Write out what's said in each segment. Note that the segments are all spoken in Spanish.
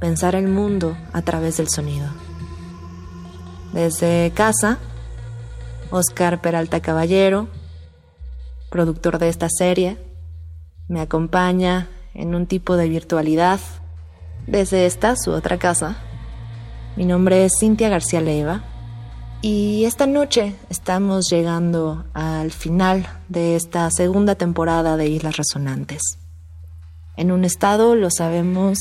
pensar el mundo a través del sonido. Desde casa, Oscar Peralta Caballero, productor de esta serie, me acompaña en un tipo de virtualidad desde esta, su otra casa. Mi nombre es Cintia García Leiva y esta noche estamos llegando al final de esta segunda temporada de Islas Resonantes. En un estado, lo sabemos,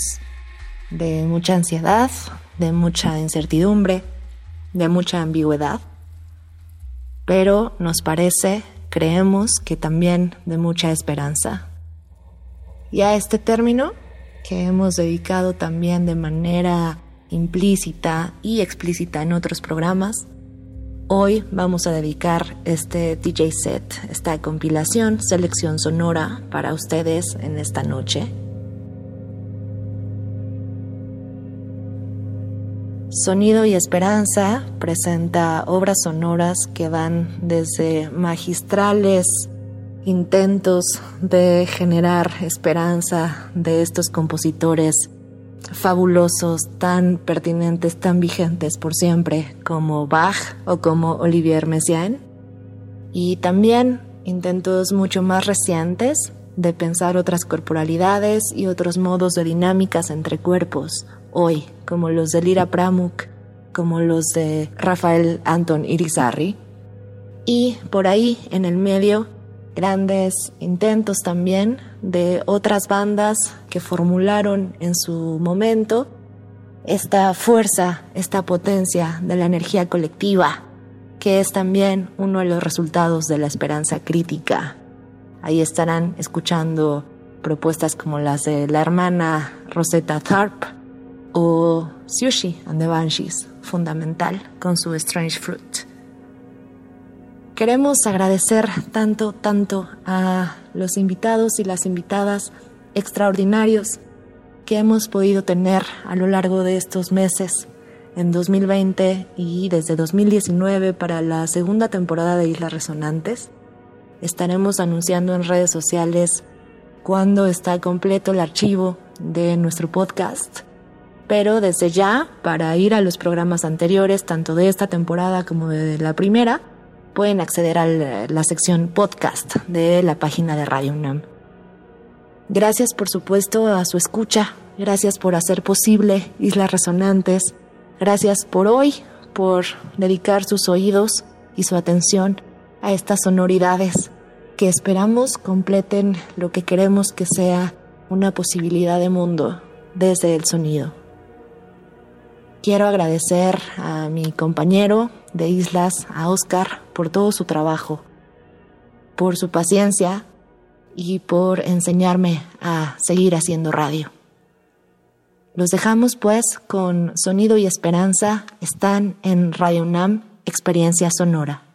de mucha ansiedad, de mucha incertidumbre, de mucha ambigüedad, pero nos parece, creemos que también de mucha esperanza. Y a este término, que hemos dedicado también de manera implícita y explícita en otros programas, hoy vamos a dedicar este DJ set, esta compilación, selección sonora para ustedes en esta noche Sonido y Esperanza presenta obras sonoras que van desde magistrales intentos de generar esperanza de estos compositores fabulosos, tan pertinentes, tan vigentes por siempre como Bach o como Olivier Messiaen. Y también intentos mucho más recientes de pensar otras corporalidades y otros modos de dinámicas entre cuerpos, hoy, como los de Lira Pramuk, como los de Rafael Anton Irizarry. Y por ahí, en el medio, grandes intentos también de otras bandas que formularon en su momento esta fuerza, esta potencia de la energía colectiva, que es también uno de los resultados de la esperanza crítica. Ahí estarán escuchando propuestas como las de la hermana Rosetta Tharp, o Sushi and the Banshees, fundamental, con su Strange Fruit. Queremos agradecer tanto, tanto a los invitados y las invitadas extraordinarios que hemos podido tener a lo largo de estos meses en 2020 y desde 2019 para la segunda temporada de Islas Resonantes. Estaremos anunciando en redes sociales cuando está completo el archivo de nuestro podcast pero desde ya, para ir a los programas anteriores, tanto de esta temporada como de la primera, pueden acceder a la sección podcast de la página de Radio UNAM. Gracias por supuesto a su escucha, gracias por hacer posible Islas Resonantes, gracias por hoy, por dedicar sus oídos y su atención a estas sonoridades que esperamos completen lo que queremos que sea una posibilidad de mundo desde el sonido. Quiero agradecer a mi compañero de Islas, a Oscar, por todo su trabajo, por su paciencia y por enseñarme a seguir haciendo radio. Los dejamos pues con Sonido y Esperanza, están en Radio UNAM, Experiencia Sonora.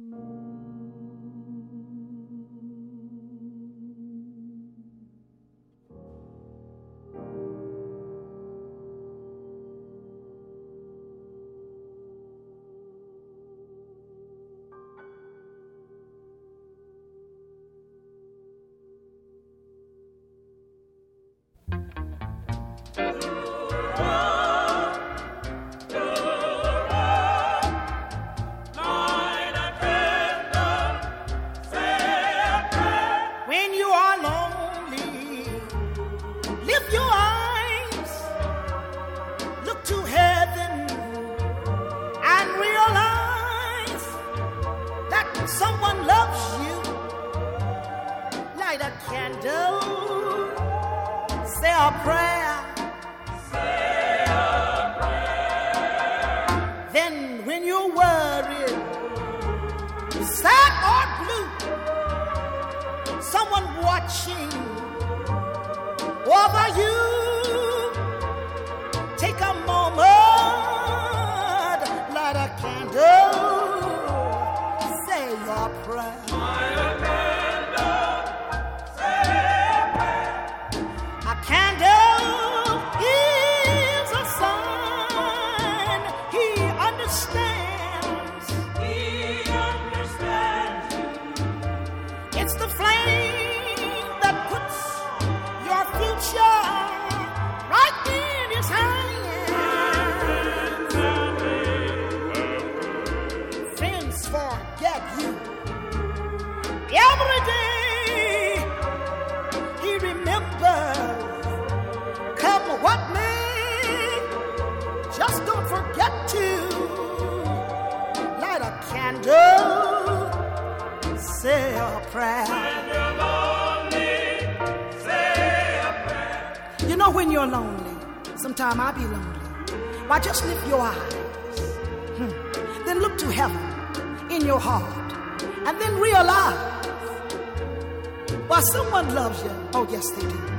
Mm-hmm. What may? just don't forget to light a candle, say a prayer. When you're. You know when you're lonely, sometimes I be lonely. Why just lift your eyes, hmm. then look to heaven in your heart, and then realize why someone loves you. Oh yes, they do.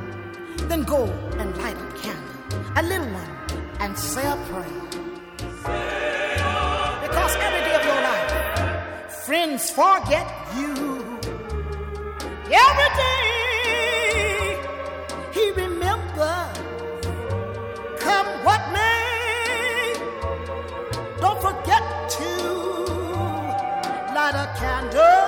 Then go and light a candle, a little one, and say a prayer. Because every day of your life, friends forget you. Every day, he remembers. Come what may, don't forget to light a candle.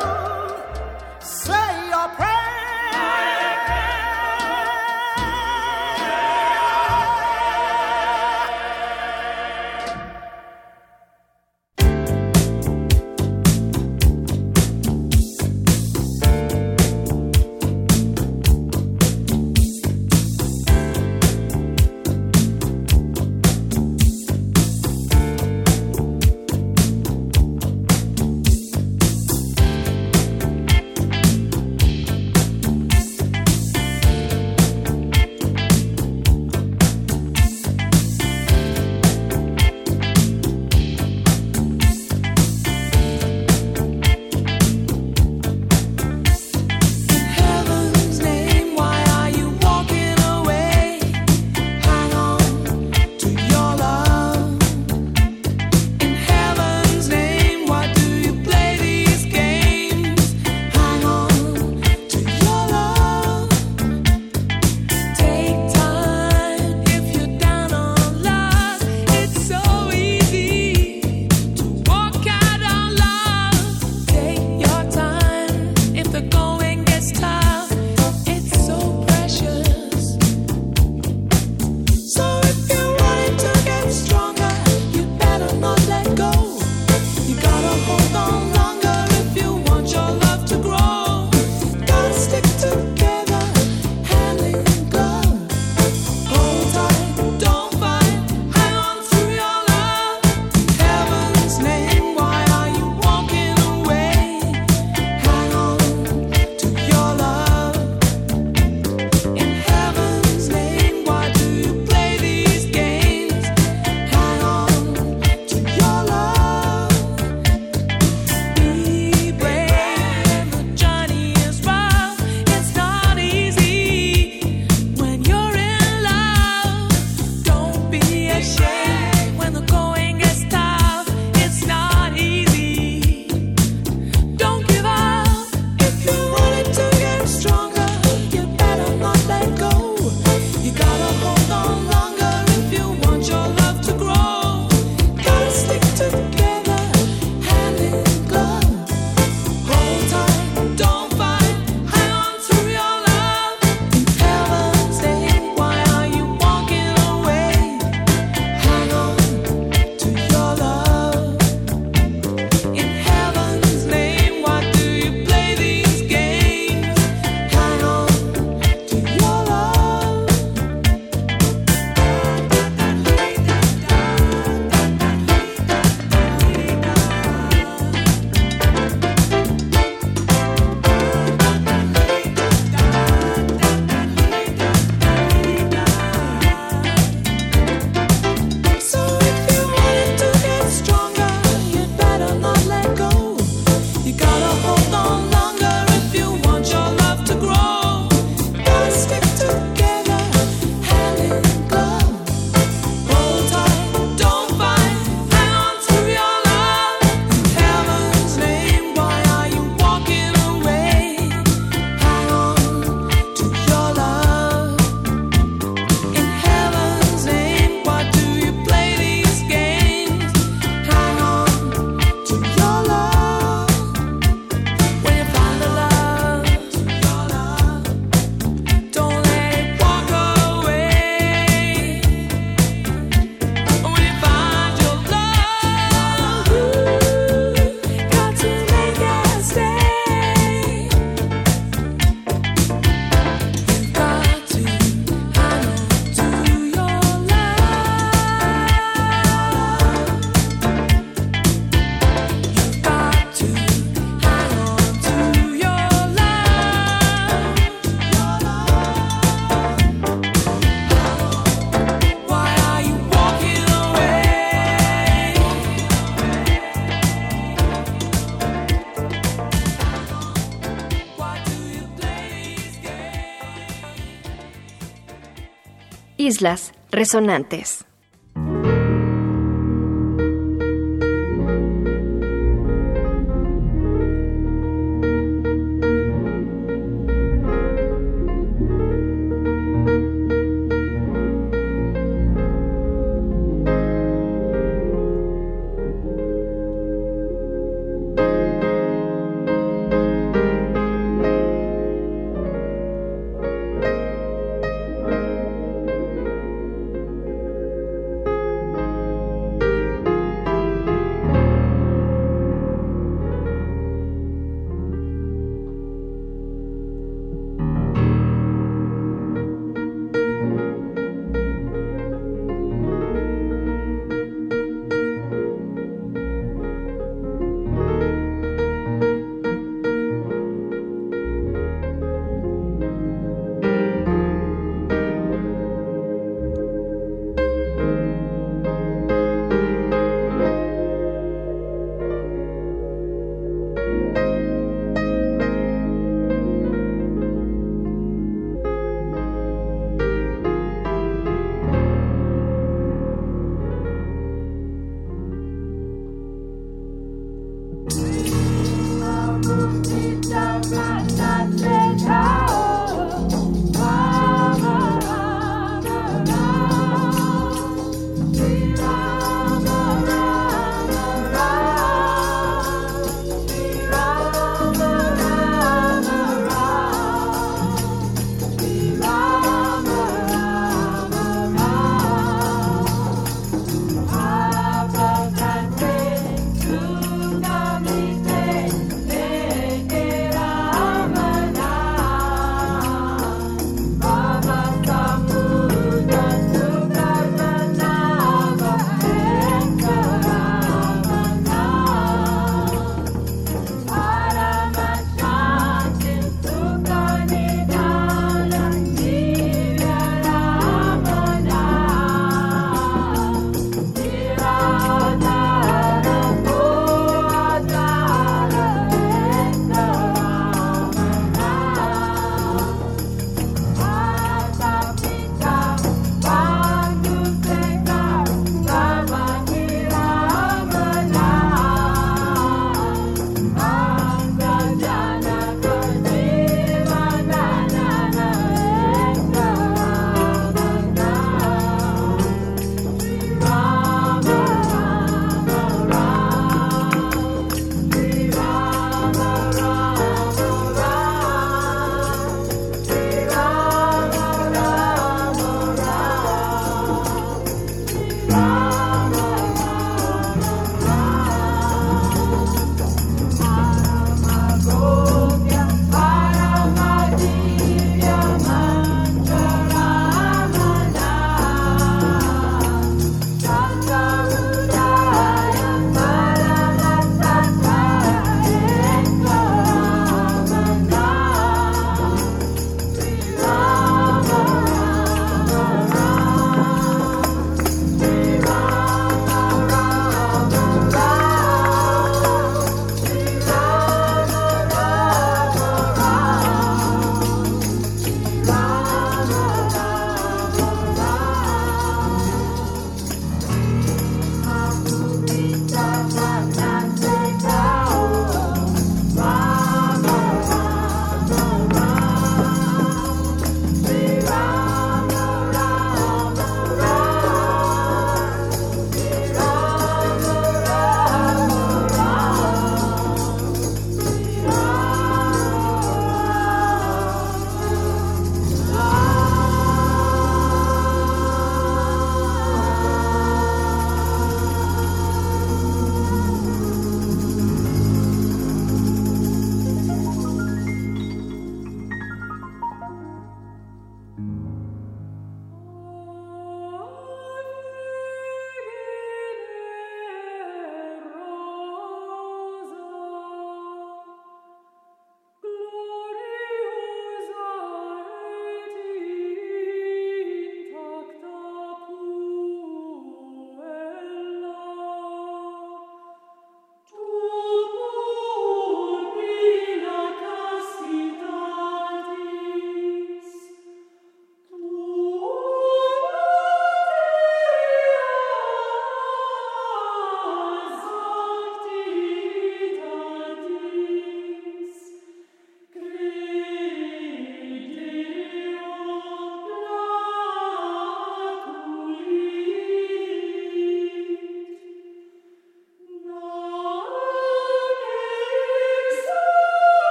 Islas Resonantes.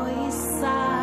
coisa.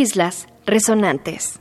Islas Resonantes.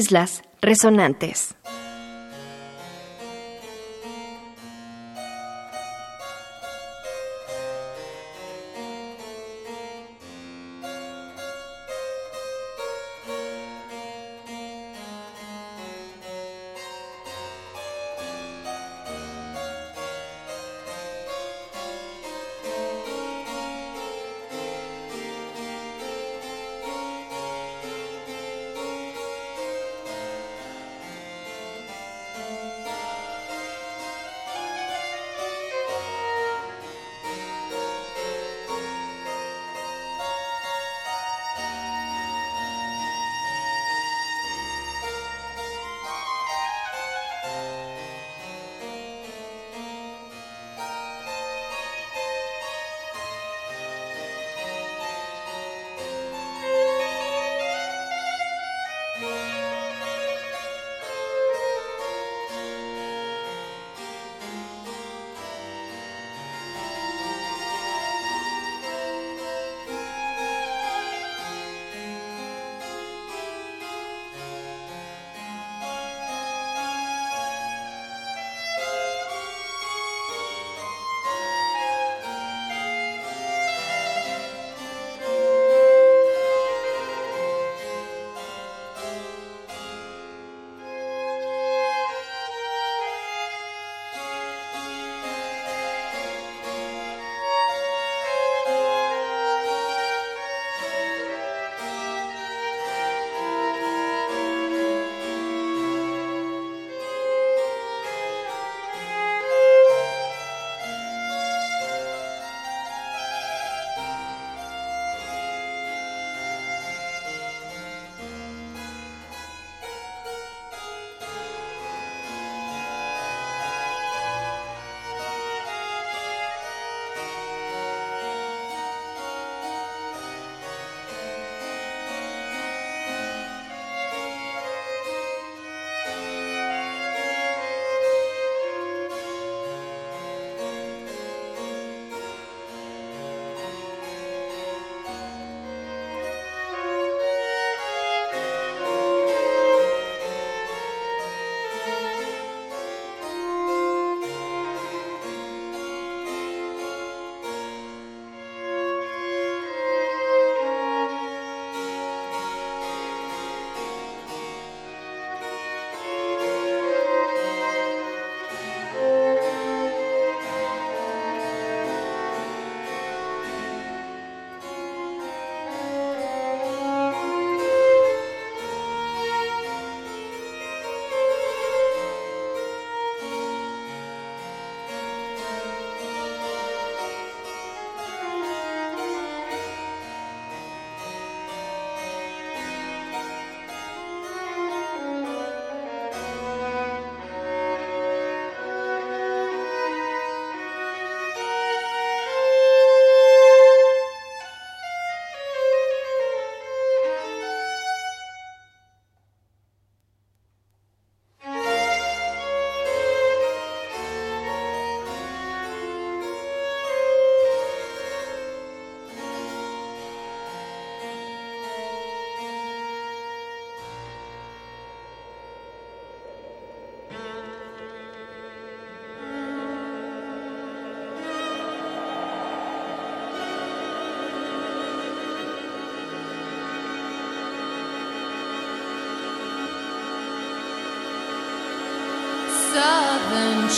Islas Resonantes.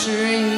dream.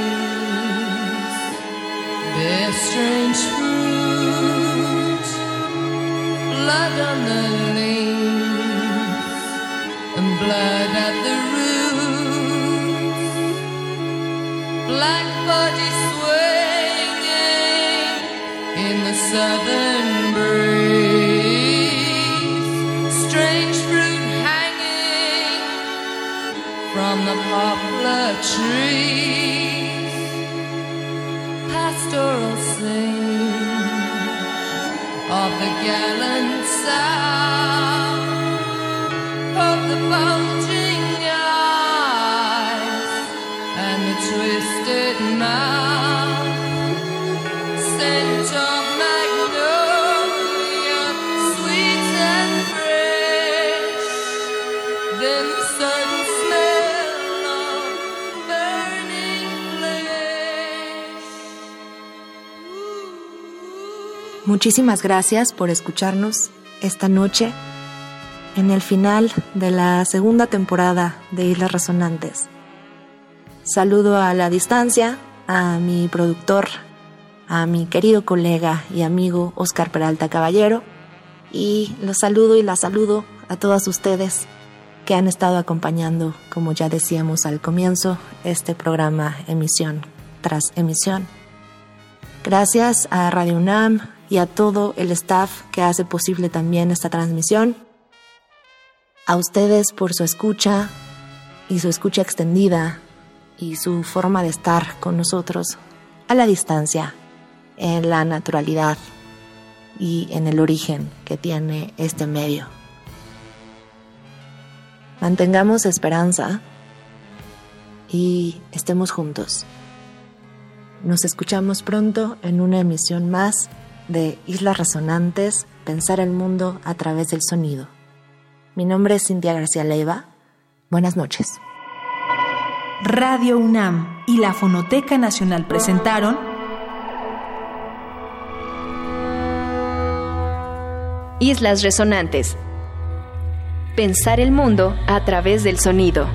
Muchísimas gracias por escucharnos esta noche en el final de la segunda temporada de Islas Resonantes. Saludo a la distancia a mi productor, a mi querido colega y amigo Oscar Peralta Caballero y los saludo y la saludo a todas ustedes que han estado acompañando, como ya decíamos al comienzo, este programa emisión tras emisión. Gracias a Radio UNAM y a todo el staff que hace posible también esta transmisión. A ustedes por su escucha y su escucha extendida y su forma de estar con nosotros a la distancia, en la naturalidad y en el origen que tiene este medio. Mantengamos esperanza y estemos juntos. Nos escuchamos pronto en una emisión más de Islas Resonantes, Pensar el Mundo a través del Sonido. Mi nombre es Cintia García Leiva. Buenas noches. Radio UNAM y la Fonoteca Nacional presentaron Islas Resonantes. Pensar el mundo a través del sonido.